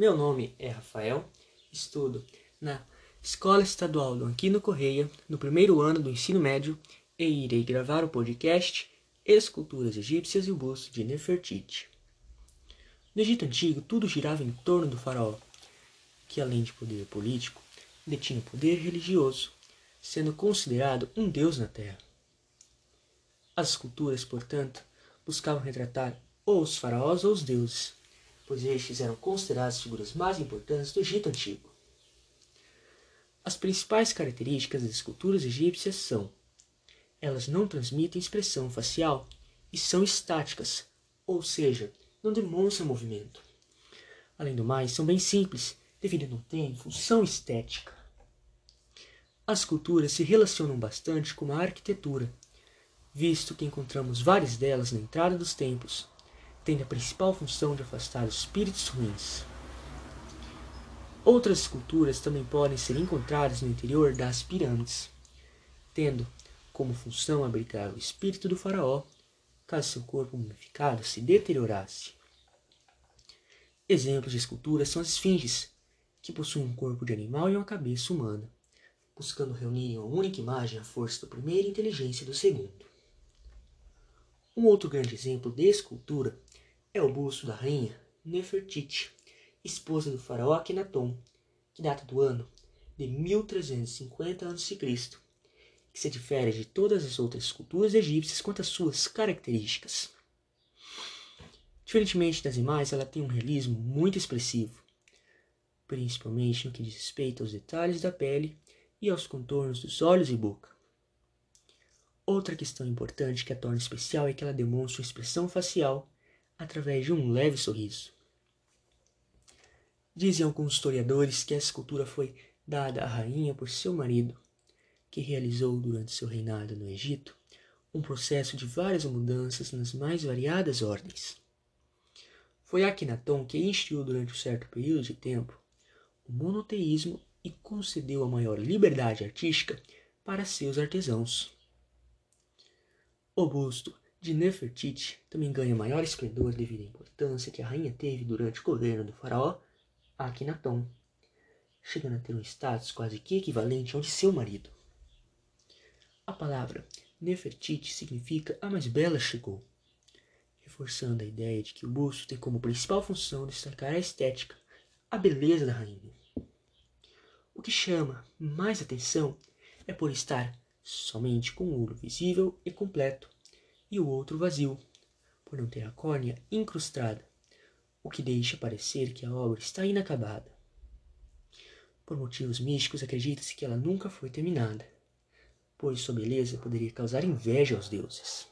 Meu nome é Rafael, estudo na Escola Estadual do Anquino Correia, no primeiro ano do ensino médio, e irei gravar o podcast Esculturas Egípcias e o Busto de Nefertiti. No Egito Antigo, tudo girava em torno do faraó, que além de poder político, detinha poder religioso, sendo considerado um deus na terra. As esculturas, portanto, buscavam retratar ou os faraós ou os deuses, pois estes eram considerados figuras mais importantes do Egito Antigo. As principais características das esculturas egípcias são: elas não transmitem expressão facial e são estáticas, ou seja, não demonstram movimento. Além do mais, são bem simples, devido a não terem função estética. As esculturas se relacionam bastante com a arquitetura, visto que encontramos várias delas na entrada dos templos, tendo a principal função de afastar os espíritos ruins. Outras esculturas também podem ser encontradas no interior das pirâmides, tendo como função abrigar o espírito do faraó caso seu corpo mumificado se deteriorasse. Exemplos de esculturas são as esfinges, que possuem um corpo de animal e uma cabeça humana, buscando reunir em uma única imagem a força do primeiro e a inteligência do segundo. Um outro grande exemplo de escultura é o busto da rainha Nefertiti, esposa do faraó Akhenaton, que data do ano de 1350 a.C., que se difere de todas as outras esculturas egípcias quanto às suas características. Diferentemente das demais, ela tem um realismo muito expressivo, principalmente no que diz respeito aos detalhes da pele e aos contornos dos olhos e boca. Outra questão importante que a torna especial é que ela demonstra uma expressão facial através de um leve sorriso. Dizem alguns historiadores que essa escultura foi dada à rainha por seu marido, que realizou durante seu reinado no Egito um processo de várias mudanças nas mais variadas ordens. Foi Akhenaton que instituiu durante um certo período de tempo o monoteísmo e concedeu a maior liberdade artística para seus artesãos. O busto de Nefertiti também ganha maior esplendor devido à importância que a rainha teve durante o governo do faraó Akhenaton, chegando a ter um status quase que equivalente ao de seu marido. A palavra Nefertiti significa a mais bela chegou, reforçando a ideia de que o busto tem como principal função destacar a estética, a beleza da rainha. O que chama mais atenção é por estar somente com o olho visível e completo, e o outro vazio, por não ter a córnea incrustada, o que deixa parecer que a obra está inacabada. Por motivos místicos, acredita-se que ela nunca foi terminada, pois sua beleza poderia causar inveja aos deuses.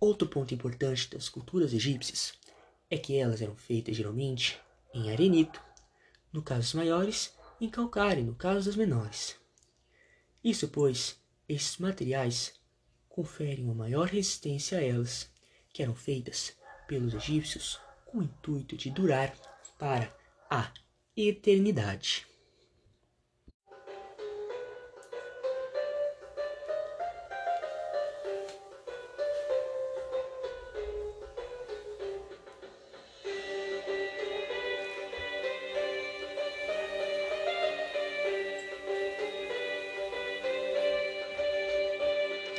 Outro ponto importante das culturas egípcias é que elas eram feitas geralmente em arenito, no caso dos maiores, em calcário, no caso das menores. Isso, pois, esses materiais conferem uma maior resistência a elas, que eram feitas pelos egípcios com o intuito de durar para a eternidade.